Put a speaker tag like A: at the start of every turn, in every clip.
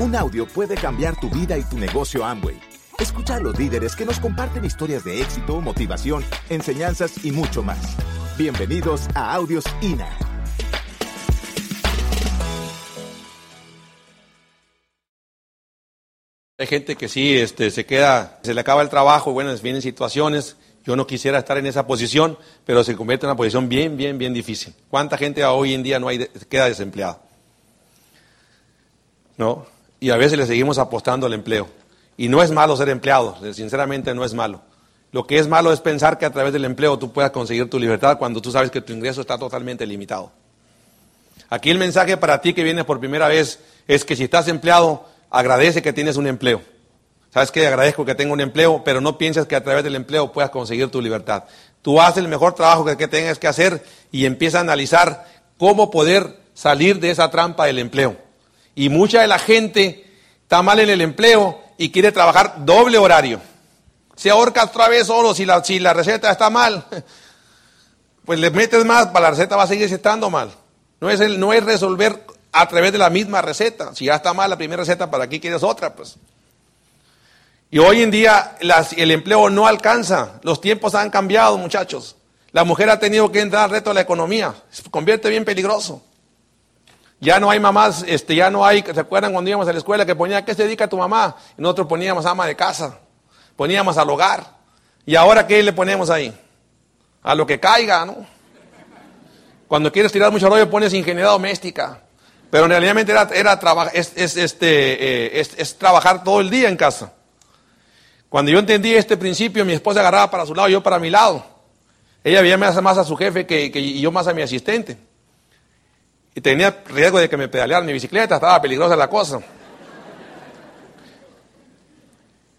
A: Un audio puede cambiar tu vida y tu negocio Amway. Escucha a los líderes que nos comparten historias de éxito, motivación, enseñanzas y mucho más. Bienvenidos a Audios INA.
B: Hay gente que sí este, se queda, se le acaba el trabajo, bueno, vienen situaciones. Yo no quisiera estar en esa posición, pero se convierte en una posición bien, bien, bien difícil. ¿Cuánta gente hoy en día no hay, queda desempleada? ¿No? Y a veces le seguimos apostando al empleo. Y no es malo ser empleado, sinceramente no es malo. Lo que es malo es pensar que a través del empleo tú puedas conseguir tu libertad cuando tú sabes que tu ingreso está totalmente limitado. Aquí el mensaje para ti que vienes por primera vez es que si estás empleado, agradece que tienes un empleo. Sabes que agradezco que tenga un empleo, pero no pienses que a través del empleo puedas conseguir tu libertad. Tú haces el mejor trabajo que tengas que hacer y empieza a analizar cómo poder salir de esa trampa del empleo. Y mucha de la gente está mal en el empleo y quiere trabajar doble horario. Se ahorca otra vez solo si la, si la receta está mal. Pues le metes más, para la receta va a seguir estando mal. No es, el, no es resolver a través de la misma receta. Si ya está mal la primera receta, ¿para qué quieres otra? Pues. Y hoy en día el empleo no alcanza. Los tiempos han cambiado, muchachos. La mujer ha tenido que entrar al reto de la economía. Se convierte bien peligroso. Ya no hay mamás, este, ya no hay, ¿se acuerdan cuando íbamos a la escuela que ponía, ¿qué se dedica tu mamá? Y nosotros poníamos ama de casa, poníamos al hogar. ¿Y ahora qué le ponemos ahí? A lo que caiga, ¿no? Cuando quieres tirar mucho rollo pones ingeniería doméstica. Pero en realidad era, era es, es, este, eh, es, trabajar todo el día en casa. Cuando yo entendí este principio, mi esposa agarraba para su lado yo para mi lado. Ella veía más a su jefe que, que, y yo más a mi asistente y tenía riesgo de que me pedaleara mi bicicleta, estaba peligrosa la cosa.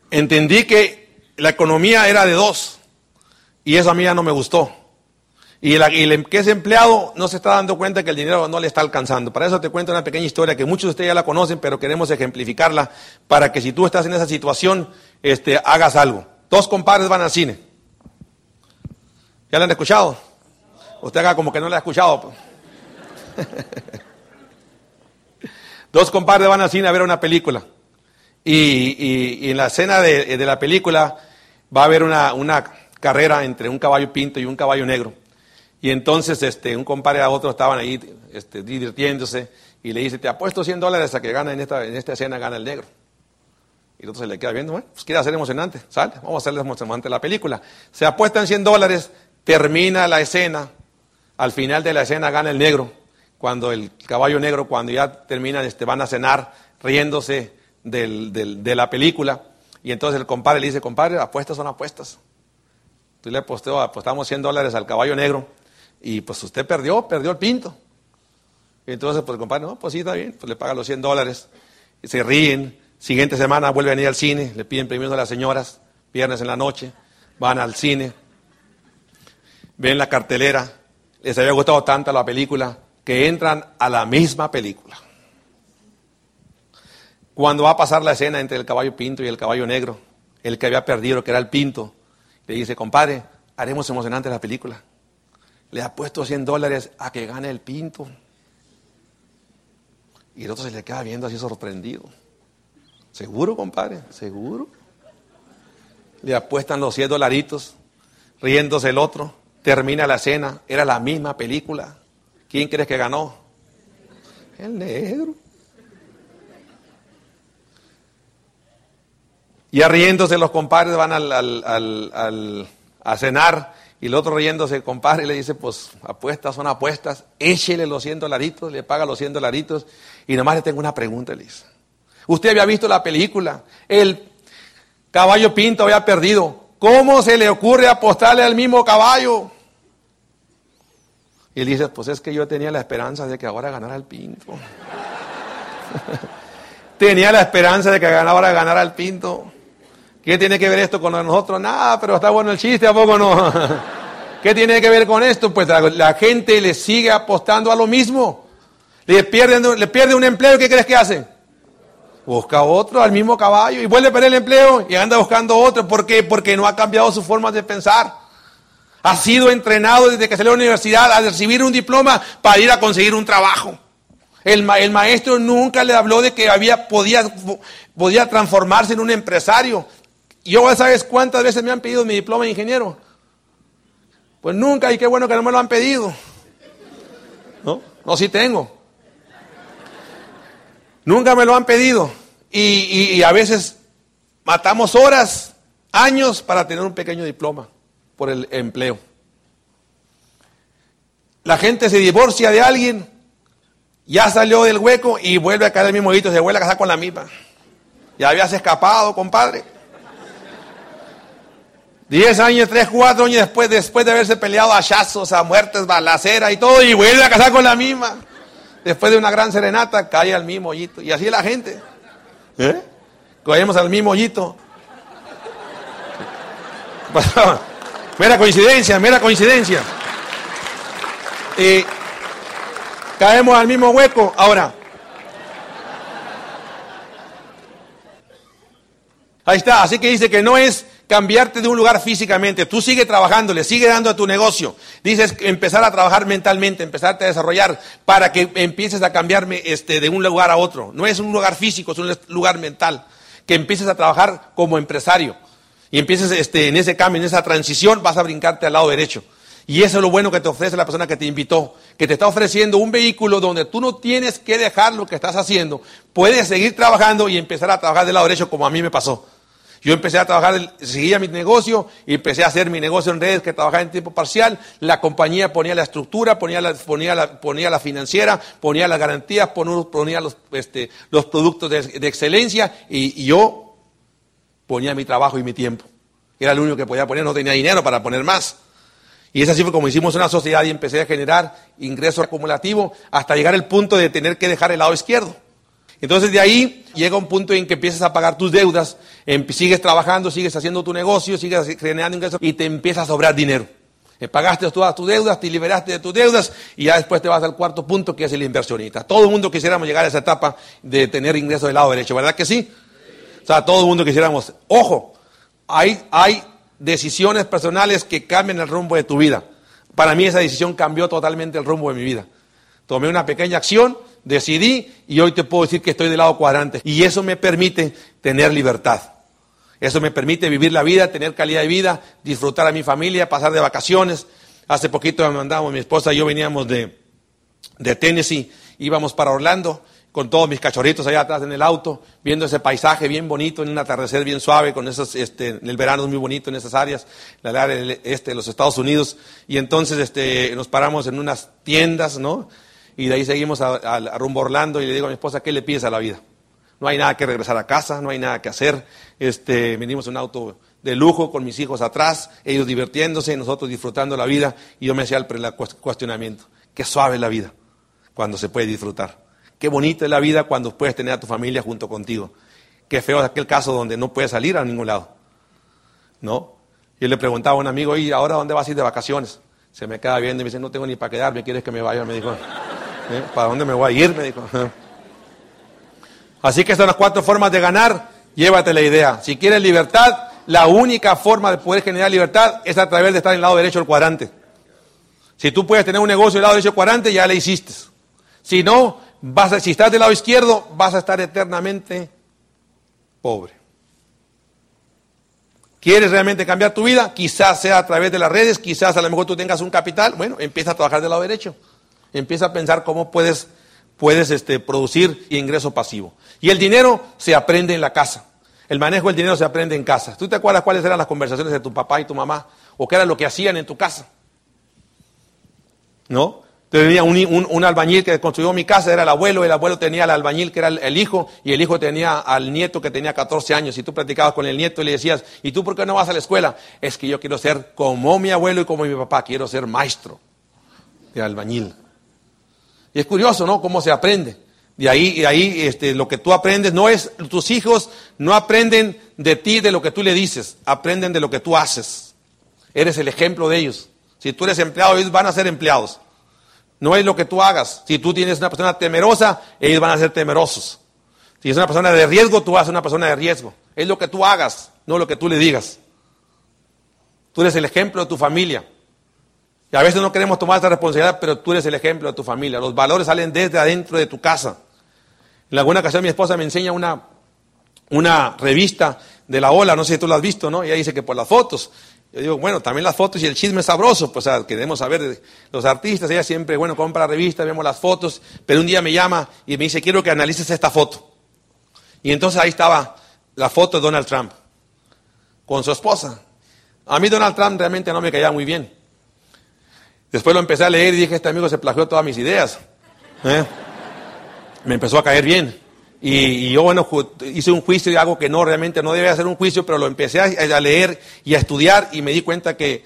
B: Entendí que la economía era de dos y eso a mí ya no me gustó. Y, el que es empleado no se está dando cuenta que el dinero no le está alcanzando. Para eso te cuento una pequeña historia que muchos de ustedes ya la conocen, pero queremos ejemplificarla para que si tú estás en esa situación, este, hagas algo. Dos compadres van al cine. ¿Ya la han escuchado? Usted haga como que no la ha escuchado. Dos compadres van al cine a ver una película. Y, en la escena de, la película va a haber una, carrera entre un caballo pinto y un caballo negro. Y entonces este, un compadre a otro estaban ahí este, divirtiéndose y le dice, te apuesto 100 dólares a que gana en esta, en esta escena, gana el negro. Y el otro se le queda viendo, bueno, pues quiere hacer emocionante, sale, vamos a hacerle emocionante la película. Se apuestan 100 dólares, termina la escena, al final de la escena gana el negro cuando el caballo negro, cuando ya terminan, este, van a cenar riéndose de la película. Y entonces el compadre le dice, compadre, apuestas son apuestas. Tú le apostamos 100 dólares al caballo negro y pues usted perdió, perdió el pinto. Y entonces pues el compadre, no, pues sí, está bien, pues le paga los 100 dólares. Y se ríen. Siguiente semana vuelven a ir al cine, le piden permiso a las señoras, viernes en la noche, van al cine, ven la cartelera, les había gustado tanto la película, que entran a la misma película. Cuando va a pasar la escena entre el caballo pinto y el caballo negro, el que había perdido, que era el pinto, le dice, compadre, haremos emocionante la película. Le ha puesto 100 dólares a que gane el pinto. Y el otro se le queda viendo así sorprendido. ¿Seguro, compadre? ¿Seguro? Le apuestan los 100 dolaritos, riéndose el otro. Termina la escena, era la misma película. ¿Quién crees que ganó? El negro. Y riéndose los compadres van al, a cenar y el otro riéndose el compadre y le dice, pues apuestas son apuestas, échele los 100 dolaritos, le paga los 100 dolaritos y nomás le tengo una pregunta, le dice. Usted había visto la película, el caballo pinto había perdido. ¿Cómo se le ocurre apostarle al mismo caballo? Y él dice, pues es que yo tenía la esperanza de que ahora ganara el pinto. tenía la esperanza de que ahora ganara el pinto. ¿Qué tiene que ver esto con nosotros? Nada, pero está bueno el chiste, ¿a poco no? ¿Qué tiene que ver con esto? Pues la, gente le sigue apostando a lo mismo. Le pierden, le pierde un empleo, ¿qué crees que hace? Busca otro al mismo caballo y vuelve a perder el empleo y anda buscando otro. ¿Por qué? Porque no ha cambiado su forma de pensar. Ha sido entrenado desde que salió a la universidad a recibir un diploma para ir a conseguir un trabajo. El, maestro nunca le habló de que había, podía, transformarse en un empresario. Yo, ¿sabes cuántas veces me han pedido mi diploma de ingeniero? Pues nunca, y qué bueno que no me lo han pedido. No, no, sí tengo. Nunca me lo han pedido. Y, a veces matamos horas, años para tener un pequeño diploma por el empleo. La gente se divorcia de alguien, ya salió del hueco y vuelve a caer el mismo hoyito, se vuelve a casar con la misma. Ya habías escapado, compadre. Diez años, tres, cuatro años después, después de haberse peleado a hachazos, a muertes, balacera y todo, y vuelve a casar con la misma. Después de una gran serenata, cae al mismo hoyito. Y así la gente. ¿Eh? Caemos al mismo hoyito. mera coincidencia, mera coincidencia. Y caemos al mismo hueco. Ahora, ahí está. Así que dice que no es cambiarte de un lugar físicamente. Tú sigue trabajando, le sigue dando a tu negocio. Dices empezar a trabajar mentalmente, empezarte a desarrollar para que empieces a cambiarme este, de un lugar a otro. No es un lugar físico, es un lugar mental. Que empieces a trabajar como empresario. Y empieces este, en ese cambio, en esa transición, vas a brincarte al lado derecho. Y eso es lo bueno que te ofrece la persona que te invitó, que te está ofreciendo un vehículo donde tú no tienes que dejar lo que estás haciendo, puedes seguir trabajando y empezar a trabajar del lado derecho como a mí me pasó. Yo empecé a trabajar, seguía mi negocio y empecé a hacer mi negocio en redes que trabajaba en tiempo parcial. La compañía ponía la estructura, ponía la, ponía la, ponía la financiera, ponía las garantías, ponía los, este, los productos de, excelencia y, yo ponía mi trabajo y mi tiempo. Era lo único que podía poner, no tenía dinero para poner más. Y es así fue como hicimos una sociedad y empecé a generar ingreso acumulativo hasta llegar al punto de tener que dejar el lado izquierdo. Entonces de ahí llega un punto en que empiezas a pagar tus deudas, em, sigues trabajando, sigues haciendo tu negocio, sigues generando ingresos y te empieza a sobrar dinero. Eh, pagaste todas tus deudas, te liberaste de tus deudas y ya después te vas al cuarto punto que es el inversionista. Todo el mundo quisiéramos llegar a esa etapa de tener ingresos del lado derecho, ¿verdad que sí? O sea, todo el mundo quisiéramos. Ojo, hay, hay decisiones personales que cambian el rumbo de tu vida. Para mí esa decisión cambió totalmente el rumbo de mi vida. Tomé una pequeña acción decidí y hoy te puedo decir que estoy del lado cuadrante. Y eso me permite tener libertad. Eso me permite vivir la vida, tener calidad de vida, disfrutar a mi familia, pasar de vacaciones. Hace poquito me mandamos, mi esposa y yo veníamos de, de Tennessee, íbamos para Orlando con todos mis cachorritos allá atrás en el auto, viendo ese paisaje bien bonito, en un atardecer bien suave, con esos, este, en el verano es muy bonito en esas áreas, la área este de los Estados Unidos, y entonces este, nos paramos en unas tiendas, ¿no? Y de ahí seguimos a, rumbo Orlando y le digo a mi esposa, ¿qué le pides a la vida? No hay nada que regresar a casa, no hay nada que hacer. Este, venimos en un auto de lujo con mis hijos atrás, ellos divirtiéndose, nosotros disfrutando la vida. Y yo me hacía el cuestionamiento, qué suave la vida cuando se puede disfrutar. Qué bonita es la vida cuando puedes tener a tu familia junto contigo. Qué feo es aquel caso donde no puedes salir a ningún lado. ¿No? Yo le preguntaba a un amigo, ¿y ahora dónde vas a ir de vacaciones? Se me queda viendo y me dice, no tengo ni para quedarme, ¿quieres que me vaya? Me dijo. ¿Eh? ¿Para dónde me voy a ir? Me dijo. Así que estas son las cuatro formas de ganar. Llévate la idea. Si quieres libertad, la única forma de poder generar libertad es a través de estar en el lado derecho del cuadrante. Si tú puedes tener un negocio del lado derecho del cuadrante, ya le hiciste. Si no, vas a, si estás del lado izquierdo, vas a estar eternamente pobre. ¿Quieres realmente cambiar tu vida? Quizás sea a través de las redes, quizás a lo mejor tú tengas un capital. Bueno, empieza a trabajar del lado derecho empieza a pensar cómo puedes, puedes este, producir ingreso pasivo. Y el dinero se aprende en la casa. El manejo del dinero se aprende en casa. ¿Tú te acuerdas cuáles eran las conversaciones de tu papá y tu mamá? ¿O qué era lo que hacían en tu casa? ¿No? Tenía un, un, albañil que construyó mi casa, era el abuelo, el abuelo tenía al albañil que era el, hijo, y el hijo tenía al nieto que tenía 14 años, y tú platicabas con el nieto y le decías, ¿y tú por qué no vas a la escuela? Es que yo quiero ser como mi abuelo y como mi papá, quiero ser maestro de albañil. Y es curioso, ¿no? Cómo se aprende. De ahí, de ahí este, lo que tú aprendes no es, tus hijos no aprenden de ti, de lo que tú le dices, aprenden de lo que tú haces. Eres el ejemplo de ellos. Si tú eres empleado, ellos van a ser empleados. No es lo que tú hagas. Si tú tienes una persona temerosa, ellos van a ser temerosos. Si es una persona de riesgo, tú vas a ser una persona de riesgo. Es lo que tú hagas, no lo que tú le digas. Tú eres el ejemplo de tu familia. Y a veces no queremos tomar esta responsabilidad, pero tú eres el ejemplo de tu familia. Los valores salen desde adentro de tu casa. En alguna ocasión mi esposa me enseña una, una revista de la ola, no sé si tú la has visto, ¿no? Ella dice que por las fotos. Yo digo, bueno, también las fotos y el chisme es sabroso, pues queremos saber los artistas, ella siempre, bueno, compra la revista, vemos las fotos, pero un día me llama y me dice, quiero que analices esta foto. Y entonces ahí estaba la foto de Donald Trump con su esposa. A mí Donald Trump realmente no me caía muy bien. Después lo empecé a leer y dije, este amigo se plagió todas mis ideas. ¿eh? Me empezó a caer bien. Y, yo, bueno, hice un juicio de algo que no, realmente no debía hacer un juicio, pero lo empecé a, leer y a estudiar y me di cuenta que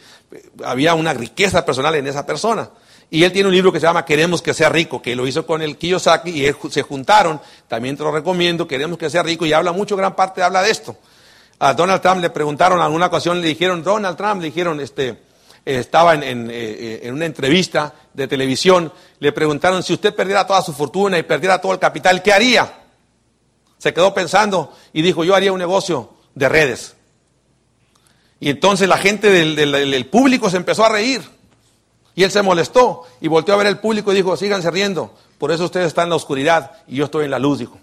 B: había una riqueza personal en esa persona. Y él tiene un libro que se llama Queremos que sea rico, que lo hizo con el Kiyosaki y se juntaron, también te lo recomiendo, Queremos que sea rico y habla mucho, gran parte habla de esto. A Donald Trump le preguntaron, en alguna ocasión le dijeron, Donald Trump, le dijeron, este, estaba en, eh, en, una entrevista de televisión, le preguntaron si usted perdiera toda su fortuna y perdiera todo el capital, ¿qué haría? Se quedó pensando y dijo, yo haría un negocio de redes. Y entonces la gente del, público se empezó a reír. Y él se molestó y volteó a ver el público y dijo, síganse riendo, por eso ustedes están en la oscuridad y yo estoy en la luz, dijo.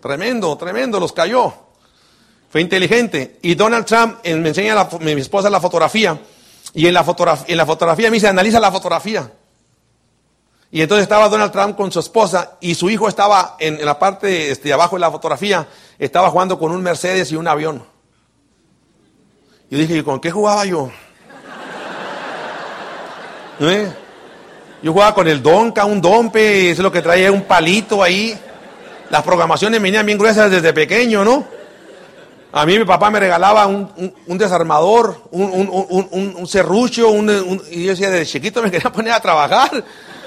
B: Tremendo, tremendo, los cayó. Fue inteligente. Y Donald Trump me enseña mi esposa la fotografía y en la, fotografía, en la fotografía me dice, analiza la fotografía. Y entonces estaba Donald Trump con su esposa y su hijo estaba en, la parte este, de abajo de la fotografía, estaba jugando con un Mercedes y un avión. Y dije, ¿con qué jugaba yo? ¿Eh? Yo jugaba con el Donka, un Dompe, eso es lo que traía, un palito ahí. Las programaciones venían bien gruesas desde pequeño, ¿no? A mí mi papá me regalaba un, desarmador, un, serrucho, y yo decía, desde chiquito me quería poner a trabajar.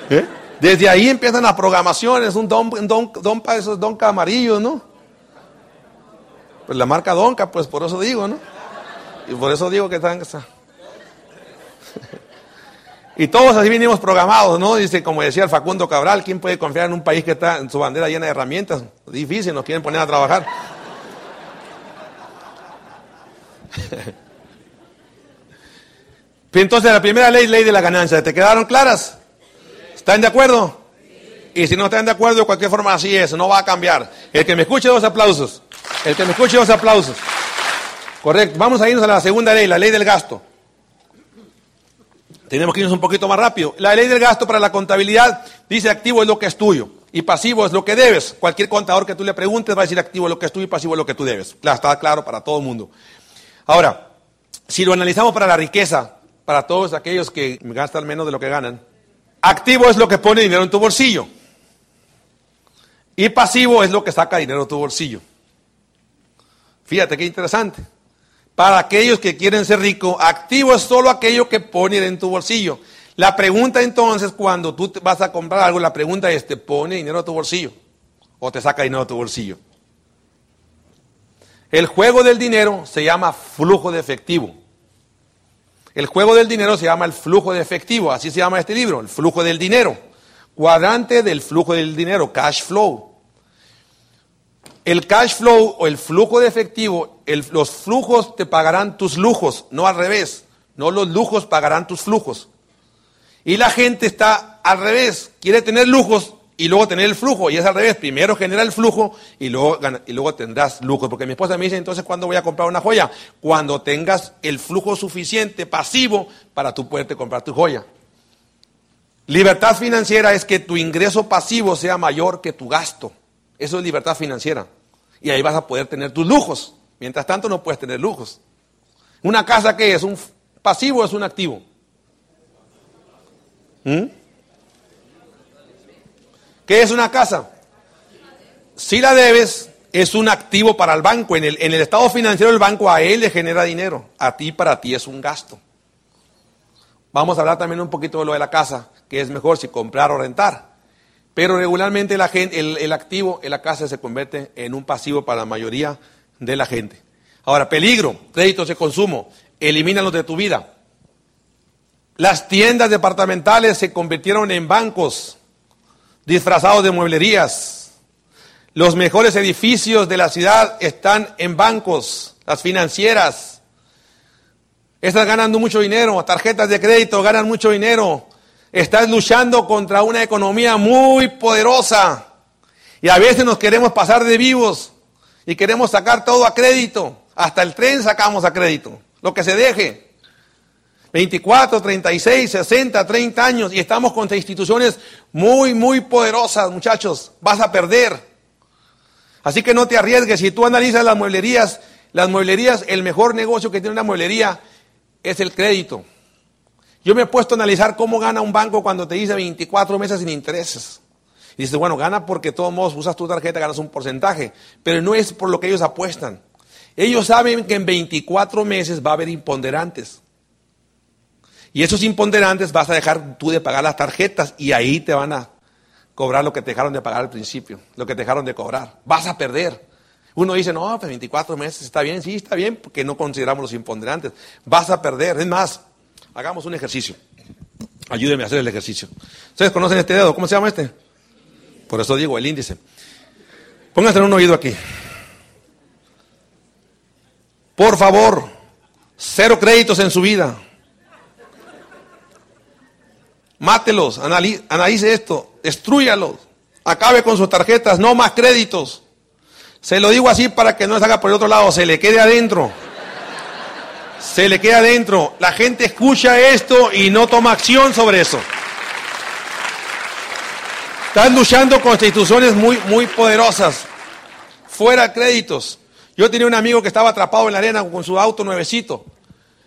B: ¿Eh? Desde ahí empiezan las programaciones, un don, don, donpa, esos donca amarillos, ¿no? Pues la marca Donca, pues por eso digo, ¿no? Y por eso digo que están... Y todos así venimos programados, ¿no? Dice, como decía el Facundo Cabral, ¿quién puede confiar en un país que está en su bandera llena de herramientas? Difícil, nos quieren poner a trabajar. Entonces la primera ley, ley de la ganancia, ¿te quedaron claras? ¿Están de acuerdo? Y si no están de acuerdo, de cualquier forma así es, no va a cambiar. El que me escuche, dos aplausos. El que me escuche, dos aplausos. Correcto. Vamos a irnos a la segunda ley, la ley del gasto. Tenemos que irnos un poquito más rápido. La ley del gasto para la contabilidad dice activo es lo que es tuyo y pasivo es lo que debes. Cualquier contador que tú le preguntes va a decir activo es lo que es tuyo y pasivo es lo que tú debes. Claro, está claro para todo el mundo. Ahora, si lo analizamos para la riqueza, para todos aquellos que gastan menos de lo que ganan, activo es lo que pone dinero en tu bolsillo. Y pasivo es lo que saca dinero de tu bolsillo. Fíjate qué interesante. Para aquellos que quieren ser ricos, activo es solo aquello que pone en tu bolsillo. La pregunta entonces, cuando tú vas a comprar algo, la pregunta es, ¿te pone dinero en tu bolsillo? ¿O te saca dinero de tu bolsillo? El juego del dinero se llama flujo de efectivo. El juego del dinero se llama el flujo de efectivo, así se llama este libro, el flujo del dinero. Cuadrante del flujo del dinero, cash flow. El cash flow o el flujo de efectivo, los flujos te pagarán tus lujos, no al revés. No los lujos pagarán tus flujos. Y la gente está al revés, quiere tener lujos y luego tener el flujo. Y es al revés, primero genera el flujo y luego, y luego tendrás lujo. Porque mi esposa me dice, entonces, ¿cuándo voy a comprar una joya? Cuando tengas el flujo suficiente, pasivo, para tú poderte comprar tu joya. Libertad financiera es que tu ingreso pasivo sea mayor que tu gasto. Eso es libertad financiera. Y ahí vas a poder tener tus lujos. Mientras tanto no puedes tener lujos. ¿Una casa qué es? ¿Un pasivo o es un activo? ¿Mm? ¿Qué es una casa? Si la debes, es un activo para el banco. En el, en el estado financiero del banco a él le genera dinero. A ti, para ti es un gasto. Vamos a hablar también un poquito de lo de la casa, que es mejor si comprar o rentar. Pero regularmente la gente, el, el activo en la casa se convierte en un pasivo para la mayoría de la gente. Ahora, peligro, créditos de consumo, elimínalos de tu vida. Las tiendas departamentales se convirtieron en bancos disfrazados de mueblerías. Los mejores edificios de la ciudad están en bancos, las financieras. Estás ganando mucho dinero, tarjetas de crédito ganan mucho dinero. Estás luchando contra una economía muy poderosa. Y a veces nos queremos pasar de vivos y queremos sacar todo a crédito. Hasta el tren sacamos a crédito. Lo que se deje. 24, 36, 60, 30 años y estamos contra instituciones muy, muy poderosas, muchachos. Vas a perder. Así que no te arriesgues. Si tú analizas las mueblerías, las mueblerías, el mejor negocio que tiene una mueblería es el crédito. Yo me he puesto a analizar cómo gana un banco cuando te dice 24 meses sin intereses. Y dices, bueno, gana porque de todos modos usas tu tarjeta, ganas un porcentaje, pero no es por lo que ellos apuestan. Ellos saben que en 24 meses va a haber imponderantes. Y esos imponderantes vas a dejar tú de pagar las tarjetas y ahí te van a cobrar lo que te dejaron de pagar al principio, lo que te dejaron de cobrar. Vas a perder. Uno dice, no, pues 24 meses está bien, sí, está bien, porque no consideramos los imponderantes. Vas a perder. Es más, hagamos un ejercicio. Ayúdeme a hacer el ejercicio. ¿Ustedes conocen este dedo? ¿Cómo se llama este? Por eso digo, el índice. Pónganse en un oído aquí. Por favor, cero créditos en su vida. Mátelos, analice esto, destruyalos, acabe con sus tarjetas, no más créditos. Se lo digo así para que no se haga por el otro lado, se le quede adentro. Se le quede adentro. La gente escucha esto y no toma acción sobre eso. Están luchando con instituciones muy, muy poderosas. Fuera créditos. Yo tenía un amigo que estaba atrapado en la arena con su auto nuevecito.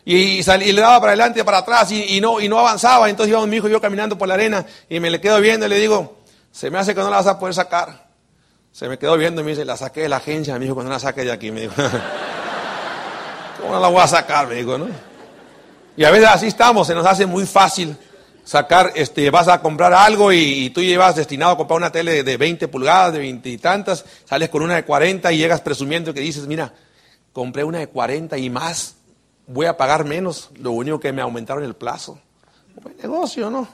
B: Y, le daba para adelante y para atrás y, no, y no avanzaba. Entonces iba mi hijo y yo caminando por la arena y me le quedo viendo y le digo, se me hace que no la vas a poder sacar. Se me quedó viendo y me dice, la saqué de la agencia. Me dijo, cuando la saque de aquí, me dijo, ¿cómo no la voy a sacar? Me dijo, ¿no? Y a veces así estamos, se nos hace muy fácil sacar, este, vas a comprar algo y, tú llevas destinado a comprar una tele de 20 pulgadas, de 20 y tantas, sales con una de 40 y llegas presumiendo que dices, mira, compré una de 40 y más voy a pagar menos, lo único que me aumentaron el plazo. Buen negocio, ¿no?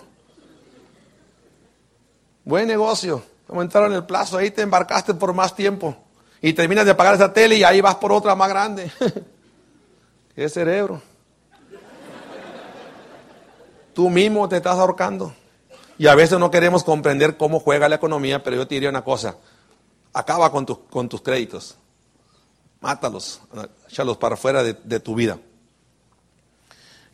B: Buen negocio. Aumentaron el plazo, ahí te embarcaste por más tiempo. Y terminas de pagar esa tele y ahí vas por otra más grande. Qué cerebro. Tú mismo te estás ahorcando. Y a veces no queremos comprender cómo juega la economía, pero yo te diría una cosa. Acaba con, con tus créditos. Mátalos, échalos para afuera de tu vida.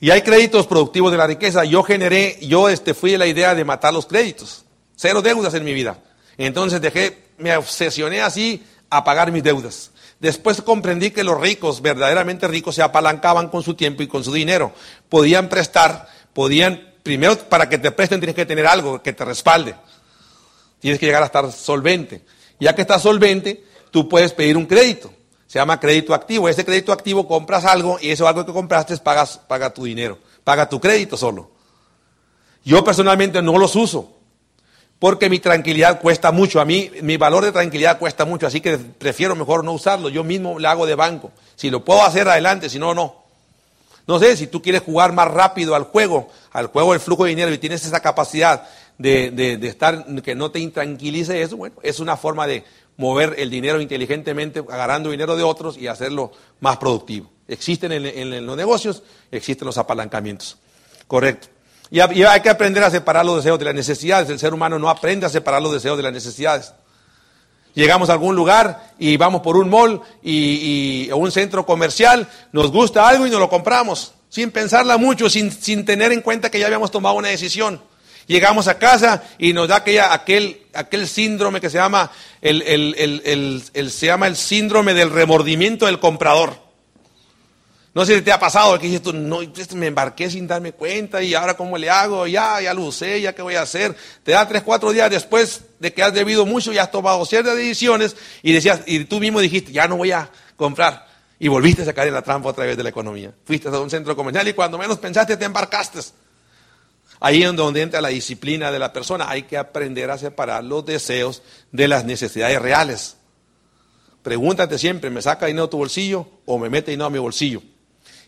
B: Y hay créditos productivos de la riqueza. Yo generé, yo este, fui de la idea de matar los créditos. Cero deudas en mi vida. Entonces dejé, me obsesioné así a pagar mis deudas. Después comprendí que los ricos, verdaderamente ricos, se apalancaban con su tiempo y con su dinero. Podían prestar, podían, primero para que te presten tienes que tener algo que te respalde. Tienes que llegar a estar solvente. Ya que estás solvente, tú puedes pedir un crédito. Se llama crédito activo. Ese crédito activo compras algo y eso algo que compraste pagas, paga tu dinero, paga tu crédito solo. Yo personalmente no los uso porque mi tranquilidad cuesta mucho. A mí mi valor de tranquilidad cuesta mucho, así que prefiero mejor no usarlo. Yo mismo le hago de banco. Si lo puedo hacer adelante, si no, no. No sé, si tú quieres jugar más rápido al juego, al juego del flujo de dinero y tienes esa capacidad de, de estar, que no te intranquilice eso, bueno, es una forma de mover el dinero inteligentemente, agarrando dinero de otros y hacerlo más productivo. Existen en, los negocios, existen los apalancamientos. Correcto. Y, hay que aprender a separar los deseos de las necesidades. El ser humano no aprende a separar los deseos de las necesidades. Llegamos a algún lugar y vamos por un mall y, un centro comercial, nos gusta algo y nos lo compramos, sin pensarla mucho, sin, sin tener en cuenta que ya habíamos tomado una decisión. Llegamos a casa y nos da aquella, aquel, aquel síndrome que se llama el, el, se llama el síndrome del remordimiento del comprador. No sé si te ha pasado que dices no, este, me embarqué sin darme cuenta y ahora cómo le hago, ya, ya lo usé, ya qué voy a hacer. Te da tres, cuatro días después de que has debido mucho y has tomado ciertas decisiones y decías, y tú mismo dijiste, ya no voy a comprar. Y volviste a sacar en la trampa a través de la economía. Fuiste a un centro comercial y cuando menos pensaste te embarcaste. Ahí es donde entra la disciplina de la persona. Hay que aprender a separar los deseos de las necesidades reales. Pregúntate siempre, ¿me saca dinero de tu bolsillo o me mete dinero a mi bolsillo?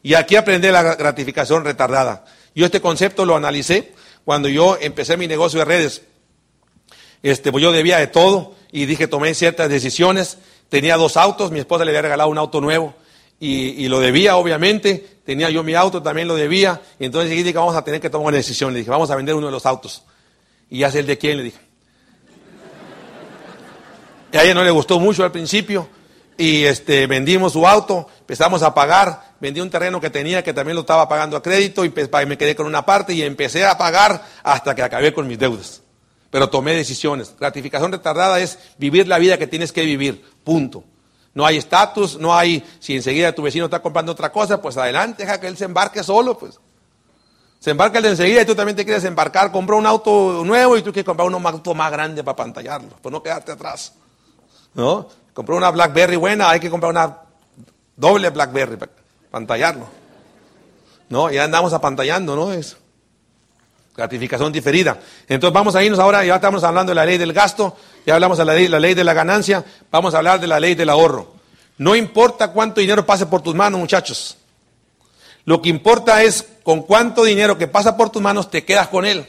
B: Y aquí aprendí la gratificación retardada. Yo este concepto lo analicé cuando yo empecé mi negocio de redes. Este, pues yo debía de todo y dije, tomé ciertas decisiones. Tenía dos autos, mi esposa le había regalado un auto nuevo y, lo debía, obviamente. Tenía yo mi auto, también lo debía. Y entonces dije, vamos a tener que tomar una decisión. Le dije, vamos a vender uno de los autos. Y ya sé el de quién, le dije. Y a ella no le gustó mucho al principio. Y este, vendimos su auto, empezamos a pagar. Vendí un terreno que tenía que también lo estaba pagando a crédito y me quedé con una parte y empecé a pagar hasta que acabé con mis deudas. Pero tomé decisiones. Gratificación retardada es vivir la vida que tienes que vivir. Punto. No hay estatus, no hay, si enseguida tu vecino está comprando otra cosa, pues adelante, deja que él se embarque solo, pues. Se embarca el de enseguida y tú también te quieres embarcar, compró un auto nuevo y tú quieres comprar un auto más grande para pantallarlo, pues no quedarte atrás. ¿No? Compró una Blackberry buena, hay que comprar una doble Blackberry para pantallarlo. ¿No? Ya andamos apantallando, ¿no? Es gratificación diferida. Entonces vamos a irnos ahora, ya estamos hablando de la ley del gasto, ya hablamos de la ley, de la ganancia, vamos a hablar de la ley del ahorro. No importa cuánto dinero pase por tus manos, muchachos. Lo que importa es con cuánto dinero que pasa por tus manos te quedas con él.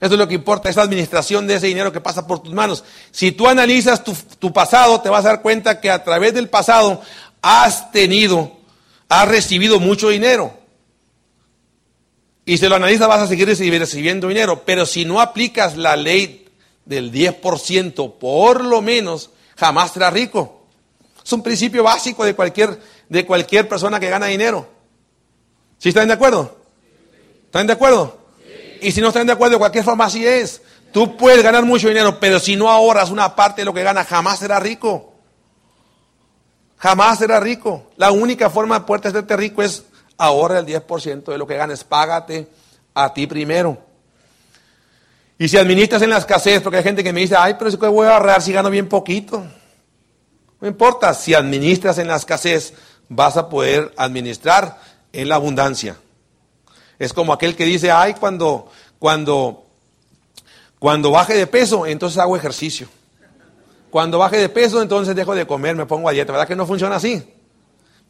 B: Eso es lo que importa, esa administración de ese dinero que pasa por tus manos. Si tú analizas tu pasado, te vas a dar cuenta que a través del pasado has tenido, has recibido mucho dinero y si lo analizas vas a seguir recibiendo dinero. Pero si no aplicas la ley del 10%, por lo menos, jamás serás rico. Es un principio básico de cualquier, de cualquier persona que gana dinero. ¿Sí están de acuerdo? ¿Están de acuerdo? Y si no están de acuerdo, de cualquier forma así es. Tú puedes ganar mucho dinero, pero si no ahorras una parte de lo que ganas, jamás serás rico. Jamás serás rico. La única forma de poder hacerte rico es ahorra el 10% de lo que ganes, págate a ti primero. Y si administras en la escasez, porque hay gente que me dice, ay, pero si voy a ahorrar si gano bien poquito. No importa, si administras en la escasez, vas a poder administrar en la abundancia. Es como aquel que dice, ay, cuando, cuando, cuando baje de peso, entonces hago ejercicio. Cuando baje de peso, entonces dejo de comer, me pongo a dieta. ¿Verdad que no funciona así?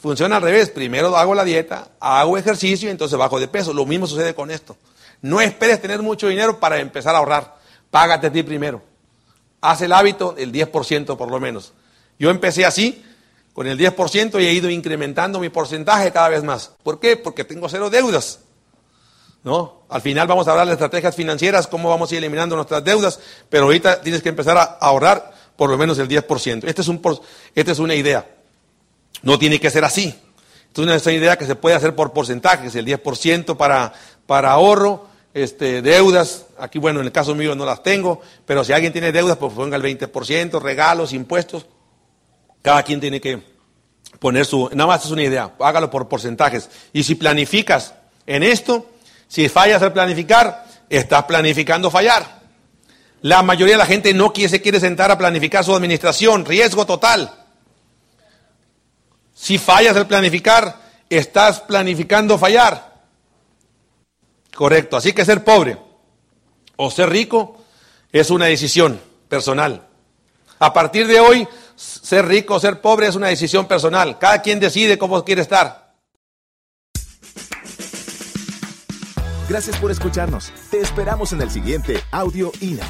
B: Funciona al revés. Primero hago la dieta, hago ejercicio y entonces bajo de peso. Lo mismo sucede con esto. No esperes tener mucho dinero para empezar a ahorrar. Págate a ti primero. Haz el hábito del 10% por lo menos. Yo empecé así, con el 10% y he ido incrementando mi porcentaje cada vez más. ¿Por qué? Porque tengo cero deudas. ¿No? Al final vamos a hablar de estrategias financieras, cómo vamos a ir eliminando nuestras deudas, pero ahorita tienes que empezar a ahorrar por lo menos el 10%. Este es un, esta es una idea. No tiene que ser así. Entonces, esa idea que se puede hacer por porcentajes, el 10% para, para ahorro, este, deudas, aquí bueno, en el caso mío no las tengo, pero si alguien tiene deudas, pues ponga el 20%, regalos, impuestos, cada quien tiene que poner su, nada más es una idea, hágalo por porcentajes. Y si planificas en esto, si fallas al planificar, estás planificando fallar. La mayoría de la gente no se quiere sentar a planificar su administración, riesgo total. Si fallas el planificar, estás planificando fallar. Correcto. Así que ser pobre o ser rico es una decisión personal. A partir de hoy, ser rico o ser pobre es una decisión personal. Cada quien decide cómo quiere estar.
A: Gracias por escucharnos. Te esperamos en el siguiente Audio INA.